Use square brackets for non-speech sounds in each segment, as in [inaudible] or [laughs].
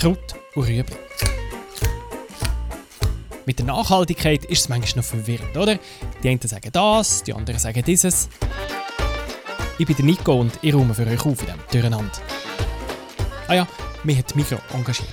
Kraut und Rüebli. Mit der Nachhaltigkeit ist es manchmal noch verwirrend, oder? Die einen sagen das, die anderen sagen dieses. Ich bin der Nico und ich räume für euch auf in diesem Durcheinander. Ah ja, mich hat Mikro engagiert.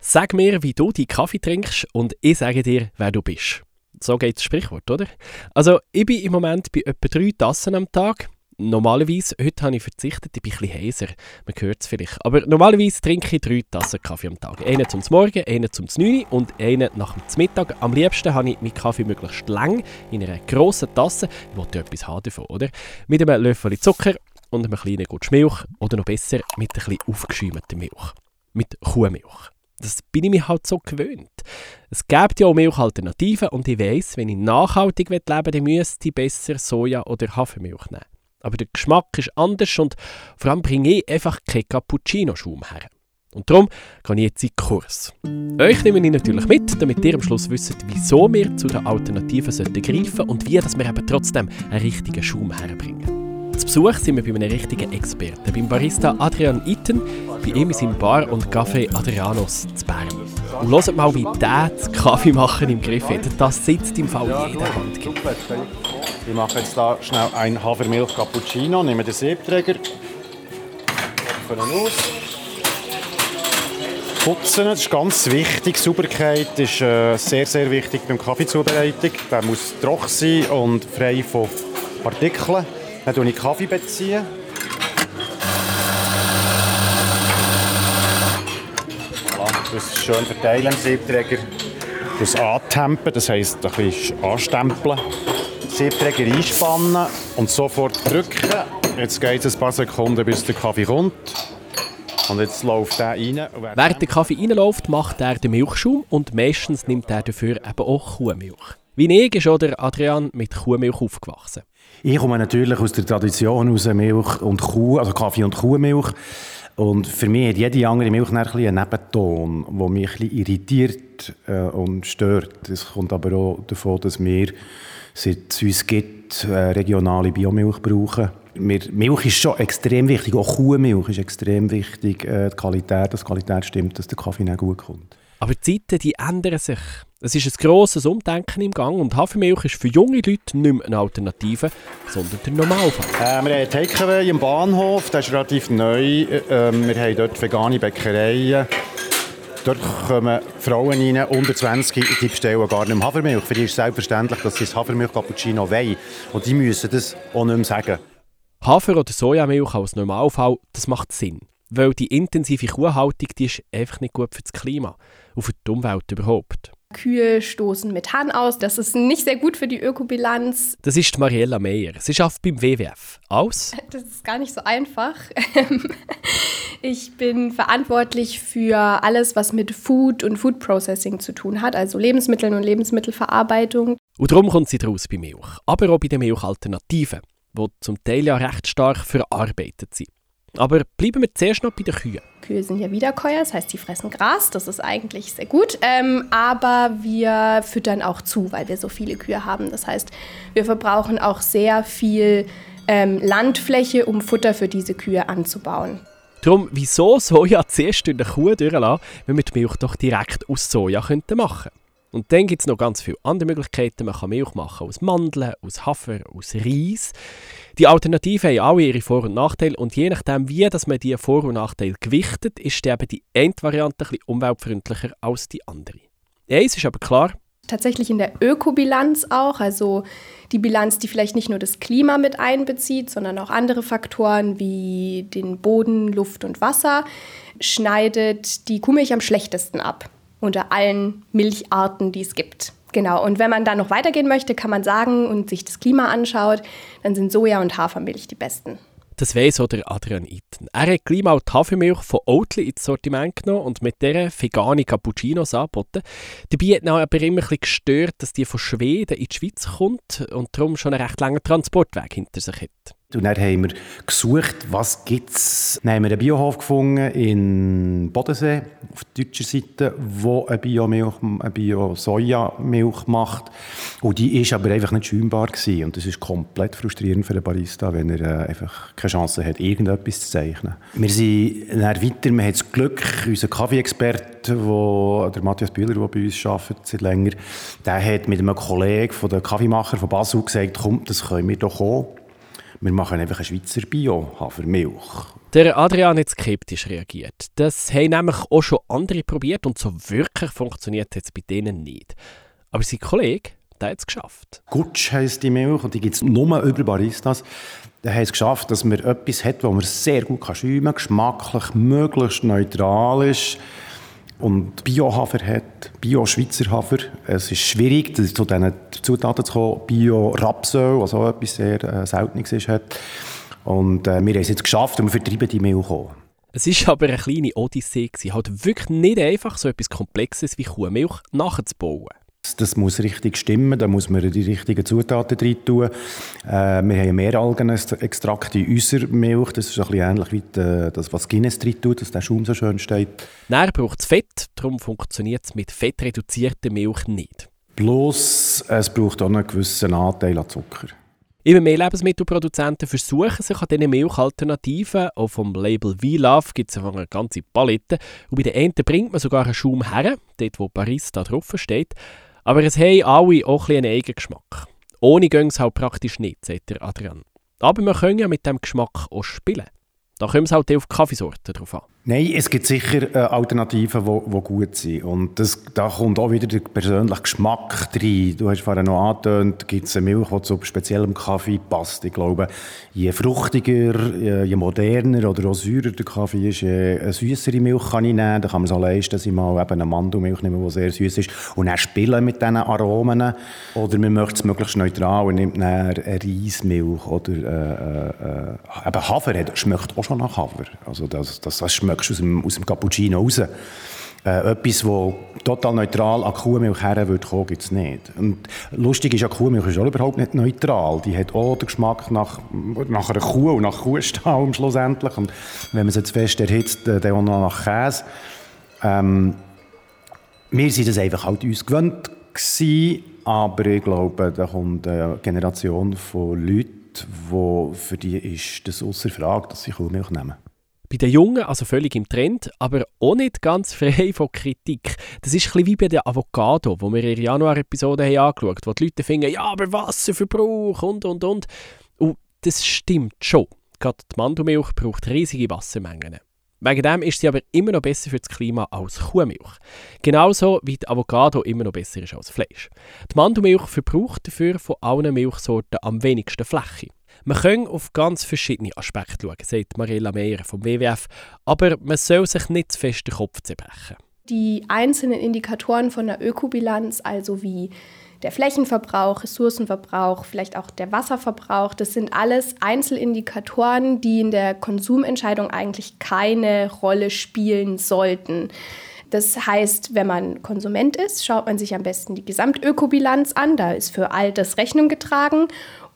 Sag mir, wie du deinen Kaffee trinkst und ich sage dir, wer du bist. So geht das Sprichwort, oder? Also, ich bin im Moment bei etwa drei Tassen am Tag. Normalerweise, heute habe ich verzichtet, ich bin ein bisschen heiser, man hört es vielleicht. Aber normalerweise trinke ich drei Tassen Kaffee am Tag. Einen zum Morgen, einen zum 9 und einen nach dem Mittag. Am liebsten habe ich meinen Kaffee möglichst lang in einer grossen Tasse. Ich wollte etwas haben davon, oder? Mit einem Löffel Zucker und einem kleinen Gutsch Milch oder noch besser mit ein bisschen aufgeschäumter Milch. Mit Kuhmilch. Das bin ich mir halt so gewöhnt. Es gibt ja auch Milchalternativen und ich weiss, wenn ich nachhaltig leben will, dann müsste ich besser Soja- oder Hafermilch nehmen. Aber der Geschmack ist anders und vor allem bringe ich einfach keinen Cappuccino-Schaum her. Und darum gehe ich jetzt in den Kurs. Euch nehme ich natürlich mit, damit ihr am Schluss wisst, wieso wir zu den Alternativen sollten greifen und wie dass wir eben trotzdem einen richtigen Schaum herbringen. Zu Besuch sind wir bei einem richtigen Experten, beim Barista Adrian Itten, bei ihm in seinem Bar und Café Adrianos zu Bern. Und hört mal, wie der das Kaffee machen im Griff hat. Das sitzt im Fall jeder Hand. Ich mache jetzt da schnell ein Hafermilch Cappuccino, nehme den Siebträger, öffne aus. Putzen, das ist ganz wichtig. Sauberkeit ist äh, sehr, sehr wichtig beim Kaffeezubereitung. Der muss trocken sein und frei von Partikeln. Dann beziehe ich Kaffee. Beziehen. Das schön verteilen im Siebträger. Das antempen, das heisst ein bisschen anstempeln. Siebträger einspannen und sofort drücken. Jetzt geht es ein paar Sekunden, bis der Kaffee kommt. Und jetzt läuft der rein. Während der Kaffee reinläuft, macht er den Milchschaum und meistens nimmt er dafür eben auch Kuhmilch. Wie ich ist auch der Adrian mit Kuhmilch aufgewachsen. Ich komme natürlich aus der Tradition aus Milch und Kuh, also Kaffee und Kuhmilch. Und für mich hat jede andere Milch ein einen Nebenton, der mich ein bisschen irritiert äh, und stört. Es kommt aber auch davon, dass wir, seit es uns gibt, äh, regionale Biomilch brauchen. Wir, Milch ist schon extrem wichtig, auch Kuhmilch ist extrem wichtig. Äh, die Qualität, dass die Qualität stimmt, dass der Kaffee nicht gut kommt. Aber die Zeiten die ändern sich. Es ist ein grosses Umdenken im Gang und Hafermilch ist für junge Leute nicht mehr eine Alternative, sondern der Normalfall. Äh, wir haben Takeaway im Bahnhof, der ist relativ neu. Äh, wir haben dort vegane Bäckereien. Dort kommen Frauen rein, unter 20, die bestellen gar nicht mehr Hafermilch. Für die ist selbstverständlich, dass sie das Hafermilch-Cappuccino wollen. Und die müssen das auch nicht mehr sagen. Hafer- oder Sojamilch als Normalfall, das macht Sinn. Weil die intensive Kuhhaltung, die ist einfach nicht gut für das Klima und für die Umwelt überhaupt. Kühe stoßen Methan aus. Das ist nicht sehr gut für die Ökobilanz. Das ist Mariella Meyer. Sie arbeitet beim WWF. Aus? [laughs] Das ist gar nicht so einfach. ich bin verantwortlich für alles, was mit Food und Food Processing zu tun hat, also Lebensmitteln und Lebensmittelverarbeitung. Und darum kommt sie draus bei Milch. Aber auch bei den Milchalternativen, die zum Teil ja recht stark verarbeitet sind. Aber bleiben wir zuerst noch bei den Kühen. Kühe sind ja Wiederkäuer, das heißt, sie fressen Gras, das ist eigentlich sehr gut. Ähm, aber wir füttern auch zu, weil wir so viele Kühe haben. Das heißt, wir verbrauchen auch sehr viel ähm, Landfläche, um Futter für diese Kühe anzubauen. Darum, wieso Soja [laughs] zuerst in der Kuh durchlassen, wenn wir die Milch doch direkt aus Soja machen könnten? Und dann gibt es noch ganz viele andere Möglichkeiten. Man kann Milch machen aus Mandeln, aus Hafer, aus Reis. Die Alternativen haben alle ihre Vor- und Nachteile und je nachdem, wie dass man die Vor- und Nachteile gewichtet, ist eben die eine Variante ein bisschen umweltfreundlicher als die andere. Eins ist aber klar. Tatsächlich in der Ökobilanz auch, also die Bilanz, die vielleicht nicht nur das Klima mit einbezieht, sondern auch andere Faktoren wie den Boden, Luft und Wasser, schneidet die Kuhmilch am schlechtesten ab unter allen Milcharten, die es gibt. Genau, und wenn man da noch weitergehen möchte, kann man sagen und sich das Klima anschaut, dann sind Soja- und Hafermilch die besten. Das weiss auch der Adrian Itten. Er hat Klima- und Hafermilch von Oatly ins Sortiment genommen und mit dieser vegane Cappuccinos angeboten. Dabei hat ihn aber immer ein gestört, dass die von Schweden in die Schweiz kommt und darum schon einen recht langen Transportweg hinter sich hat. Und dann haben wir gesucht, was gibt es. Dann haben wir einen Biohof gefunden in Bodensee, auf der deutschen Seite, der eine Biomilch, eine Bio-Soja-Milch macht. Und die war aber einfach nicht schäumbar gewesen. Und das ist komplett frustrierend für den Barista, wenn er äh, einfach keine Chance hat, irgendetwas zu zeichnen. Wir sind dann weiter, wir haben das Glück, unser Kaffeeexperte, der Matthias Bühler, der bei uns arbeitet seit länger, der hat mit einem Kollegen von den Kaffeemacher von Basel gesagt, komm, das können wir doch auch wir machen einfach eine Schweizer Bio-Hafermilch. Der Adrian hat skeptisch reagiert. Das haben nämlich auch schon andere probiert und so wirklich funktioniert es bei denen nicht. Aber sein Kollege, der hat es geschafft. Gutsch heisst die Milch und die gibt es nur über Baristas. Der hat es geschafft, dass man etwas hat, das man sehr gut schäumen kann, geschmacklich möglichst neutral ist und Bio-Hafer hat, Bio-Schweizer Hafer. Es ist schwierig, zu diesen Zutaten zu kommen. Bio-Rapsöl, was auch etwas sehr äh, Seltenes ist, hat. Und äh, wir haben es jetzt geschafft und wir vertreiben die Milch auch. Es war aber eine kleine Odyssee. Halt wirklich nicht einfach, so etwas Komplexes wie Kuhmilch nachzubauen. Das muss richtig stimmen, da muss man die richtigen Zutaten rein tun. Äh, wir haben Meeralgenextrakt in unserer Milch, das ist ein bisschen ähnlich wie das, was Guinness drin tut, dass der Schaum so schön steht. Dann braucht es Fett, darum funktioniert es mit fettreduzierter Milch nicht. Bloß, es braucht auch einen gewissen Anteil an Zucker. Immer mehr Lebensmittelproduzenten versuchen sich an diesen Milchalternativen. Auch vom Label V-Love gibt es eine ganze Palette. Und bei den einen bringt man sogar einen Schaum her, dort wo Paris da drauf steht. Aber es haben alle auch ein einen eigenen Geschmack. Ohne gehen es halt praktisch nicht, sagt der Adrian. Aber wir können ja mit dem Geschmack auch spielen. Da kommt es halt auf die Kaffeesorte drauf an. Nein, es gibt sicher äh, Alternativen, die gut sind. Und das, da kommt auch wieder der persönliche Geschmack rein. Du hast vorhin noch angetönt, gibt es eine Milch, die zu speziellem Kaffee passt. Ich glaube, je fruchtiger, je moderner oder auch säurer der Kaffee ist, je eine süßere Milch kann ich nehmen. Da kann man es auch leisten, dass ich mal eben eine Mandelmilch nehme, die sehr süß ist. Und dann spielen mit diesen Aromen. Oder man möchte es möglichst neutral und nimmt dann eine Reismilch. Oder äh, äh, eben Hafer hat, schmeckt auch schon nach Hafer. Also das, das, das schmeckt schmeckst aus dem, aus dem Cappuccino raus. Äh, etwas, das total neutral an Kuhmilch her würde gibt es nicht. Und lustig ist ja, Kuhmilch ist auch überhaupt nicht neutral. Die hat auch den Geschmack nach, nach einer Kuh und nach Kuhstall [laughs] schlussendlich. Und wenn man es jetzt fest erhitzt, äh, dann auch noch nach Käse. Ähm, wir sind das einfach halt uns gewöhnt gewesen, aber ich glaube, da kommt eine Generation von Leuten, wo für die ist das außer Frage, dass sie Kuhmilch nehmen. Bei den Jungen also völlig im Trend, aber auch nicht ganz frei von Kritik. Das ist ein wie bei der Avocado, wo wir in der Januar-Episode angeschaut haben, wo die Leute finden, ja, aber Wasserverbrauch und, und, und. Und das stimmt schon. Gerade die Mandelmilch braucht riesige Wassermengen. Wegen dem ist sie aber immer noch besser für das Klima als Kuhmilch. Genauso wie die Avocado immer noch besser ist als Fleisch. Die Mandelmilch verbraucht dafür von allen Milchsorten am wenigsten Fläche. Man kann auf ganz verschiedene Aspekte schauen, sagt Marilla Meyer vom WWF, aber man soll sich nicht zu fest den Kopf zerbrechen. Die einzelnen Indikatoren von der Ökobilanz, also wie der Flächenverbrauch, Ressourcenverbrauch, vielleicht auch der Wasserverbrauch, das sind alles Einzelindikatoren, die in der Konsumentscheidung eigentlich keine Rolle spielen sollten. Das heißt, wenn man Konsument ist, schaut man sich am besten die Gesamtökobilanz an. Da ist für all das Rechnung getragen.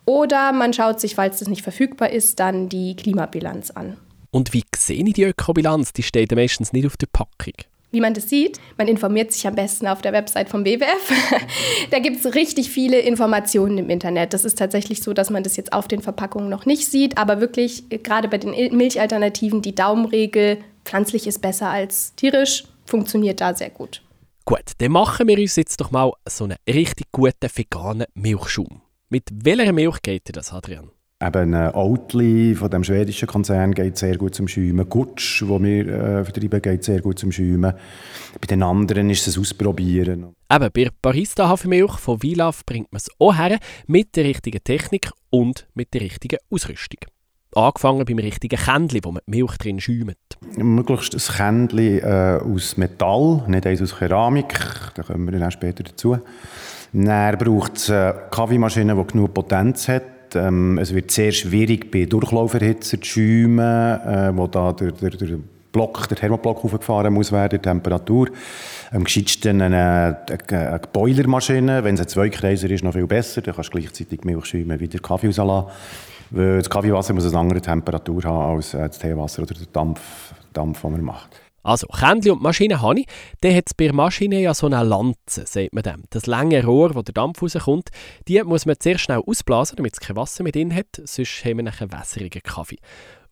Oder man schaut sich, falls das nicht verfügbar ist, dann die Klimabilanz an. Und wie sehe ich die Ökobilanz? Die steht meistens nicht auf der Packung. Wie man das sieht, man informiert sich am besten auf der Website vom WWF. [laughs] da gibt es richtig viele Informationen im Internet. Das ist tatsächlich so, dass man das jetzt auf den Verpackungen noch nicht sieht, aber wirklich gerade bei den Milchalternativen die Daumenregel, pflanzlich ist besser als tierisch, funktioniert da sehr gut. Gut, dann machen wir uns jetzt doch mal so einen richtig guten veganen Milchschaum. Mit welcher Milch geht dir das, Adrian? Eben ein Oatly von dem schwedischen Konzern geht sehr gut zum Schäumen. Gutsch, wo wir äh, vertreiben, geht sehr gut zum Schäumen. Bei den anderen ist es Ausprobieren. Eben, bei Barista Hafermilch von Vilaf bringt man es auch her, mit der richtigen Technik und mit der richtigen Ausrüstung. Angefangen beim richtigen Kändchen, wo man die Milch drin schäumt. Möglichst ein Kändchen äh, aus Metall, nicht eins aus Keramik. Da kommen wir dann später dazu. Dann braucht es eine Kaffeemaschine, die genug Potenz hat. Ähm, es wird sehr schwierig bei Durchlauferhitzer zu schäumen, äh, wo da der, der, der Block, der Thermoblock aufgefahren muss werden, die Temperatur. Am gescheitsten eine, eine, eine Boilermaschine, wenn es ein Zweikreiser ist, noch viel besser. Dann kannst du gleichzeitig Milch schäumen wie der Kaffee. Weil das Kaffeewasser muss eine andere Temperatur haben als äh, das Teewasser oder der Dampf, Dampf, den man macht. Also, Kännchen und Maschine habe ich. Dann hat es bei der Maschine ja so eine Lanze, sagt man dem. Das lange Rohr, wo der Dampf rauskommt, die muss man sehr schnell ausblasen, damit es kein Wasser mehr drin hat. Sonst haben wir einen wässrigen Kaffee.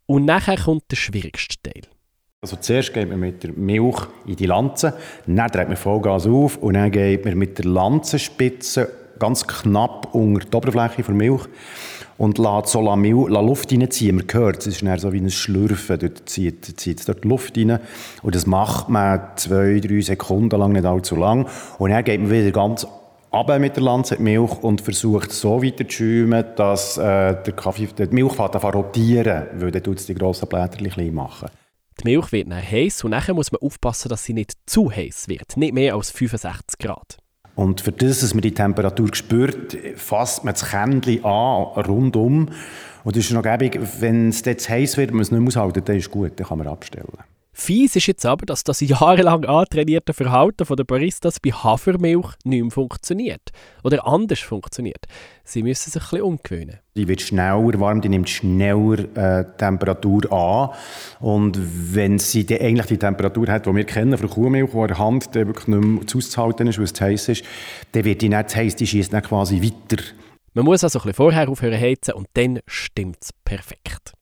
Und nachher kommt der schwierigste Teil. Also zuerst geht man mit der Milch in die Lanze, dann dreht man Vollgas auf und dann geht man mit der Lanzenspitze ganz knapp unter die Oberfläche der Milch und lässt so la la Luft reinziehen. Man hört, es ist dann so wie ein Schlürfen, dort zieht, zieht dort Luft rein und das macht man zwei, drei Sekunden lang, nicht allzu lang und dann geht man wieder ganz runter mit der Lanze die Milch und versucht so weiter zu schäumen, dass äh, der, Kaffee, die Milch zu rotieren, weil dann tut es die grossen Blätter klein machen. Die Milch wird dann heiß und nachher muss man aufpassen, dass sie nicht zu heiß wird. Nicht mehr als 65 Grad. Und für das, dass man die Temperatur spürt, fasst man das Kännchen an, rundum. Und es ist noch gäbig, wenn es jetzt heiß wird, man es nicht mehr aushalten, dann ist gut, dann kann man abstellen. Fies ist jetzt aber, dass das [laughs] jahrelang antrainierte Verhalten der Baristas bei Hafermilch nicht mehr funktioniert. Oder anders funktioniert. Sie müssen sich ein bisschen umgewöhnen. Die wird schneller warm, die nimmt schneller äh, Temperatur an. Und wenn sie die, eigentlich die Temperatur hat, die wir kennen von Kuhmilch, wo der Hand die wirklich nicht mehr auszuhalten ist, weil es zu heiß ist, dann wird die nicht zu heiß, die schießt dann quasi weiter. Man muss also ein bisschen vorher aufhören heizen und dann stimmt es perfekt.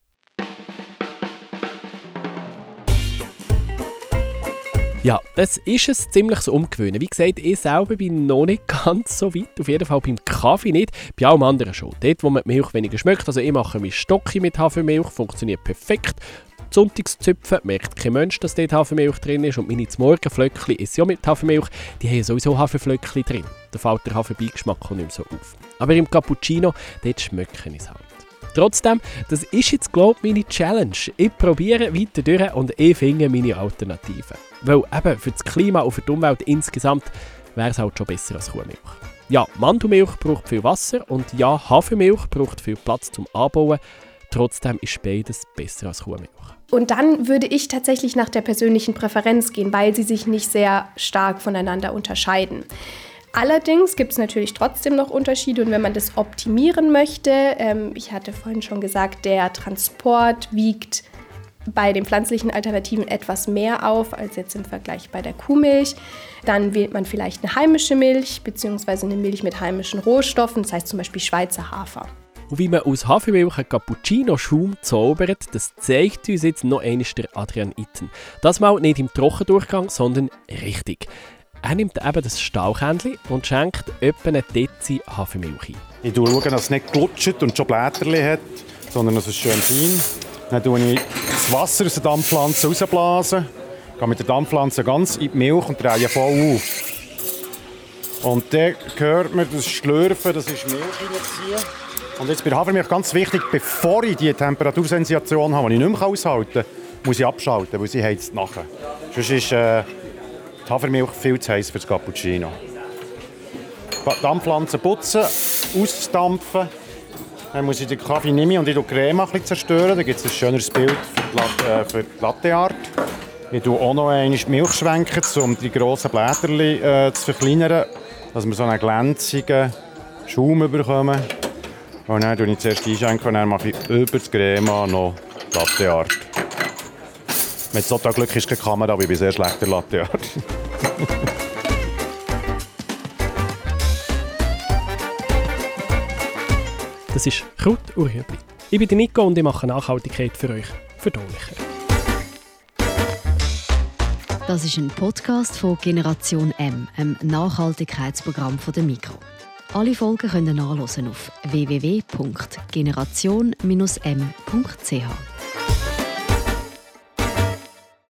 Ja, das ist es ziemlich so umgewöhnen. Wie gesagt, ich selber bin noch nicht [laughs] ganz so weit. Auf jeden Fall beim Kaffee nicht. Bei allem anderen schon. Dort, wo man die Milch weniger schmeckt. Also ich mache mein Stocki mit Hafermilch. Funktioniert perfekt. Sonntagszüpfen merkt kein Mensch, dass dort Hafermilch drin ist. Und meine Morgenflöckchen ist ja mit Hafermilch. Die haben sowieso Haferflöckchen drin. Da fällt der Haferbeigeschmack nicht mehr so auf. Aber im Cappuccino, dort schmecke ich es halt. Trotzdem, das ist jetzt, glaube ich, meine Challenge. Ich probiere weiter durch und ich finde meine Alternativen. Weil eben für das Klima und für die Umwelt insgesamt wäre es halt schon besser als Kuhmilch. Ja, Mandelmilch braucht viel Wasser und ja, Hafermilch braucht viel Platz zum Anbauen. Trotzdem ist beides besser als Kuhmilch. Und dann würde ich tatsächlich nach der persönlichen Präferenz gehen, weil sie sich nicht sehr stark voneinander unterscheiden. Allerdings gibt es natürlich trotzdem noch Unterschiede und wenn man das optimieren möchte, ähm, ich hatte vorhin schon gesagt, der Transport wiegt bei den pflanzlichen Alternativen etwas mehr auf als jetzt im Vergleich bei der Kuhmilch. Dann wählt man vielleicht eine heimische Milch bzw. eine Milch mit heimischen Rohstoffen, das heißt zum Beispiel Schweizer Hafer. Und wie man aus Hafermilch einen Cappuccino-Schaum zaubert, das zeigt uns jetzt noch einmal der Adrian Itten. Das mal nicht im Trochendurchgang, sondern richtig. Er nimmt eben das Stahlkännchen und schenkt etwa eine Dezi Hafermilch ein. Ich schaue, dass es nicht glutscht und schon Blätter hat, sondern dass es schön fein Dann tue ich das Wasser aus der Dampfpflanze rausblasen, gehe mit der Dampfpflanze ganz in die Milch und drehe voll auf. Und dann hört man das Schlürfen, das ist Milch reinziehen. Und jetzt bei der Hafermilch ganz wichtig, bevor ich die Temperatursensation habe, die ich nicht mehr aushalten kann, muss ich abschalten, weil sie heizt nachher. Sonst ist äh, die Hafermilch viel zu heiß für das Cappuccino. Die Dampfpflanze putzen, ausdampfen. Dann muss ich den Kaffee nehmen und ich die Creme ein bisschen zerstören. Dann gibt es ein schöneres Bild für die, Latte, äh, für die Latteart. Ich tue auch noch einmal Milch schwenken, um die grossen Blätter äh, zu verkleinern, dass wir so einen glänzigen Schaum bekommen. Und dann tue ich zuerst einschenken und dann mache ich über das Creme noch Latteart. Mit so Glück ist keine Kamera, aber ich bin sehr schlechter Latteart. Das ist Kraut und. Ich bin Nico und ich mache Nachhaltigkeit für euch verdaulicher. Das ist ein Podcast von Generation M, einem Nachhaltigkeitsprogramm von der Mikro. Alle Folgen können nachlesen auf www.generation-m.ch.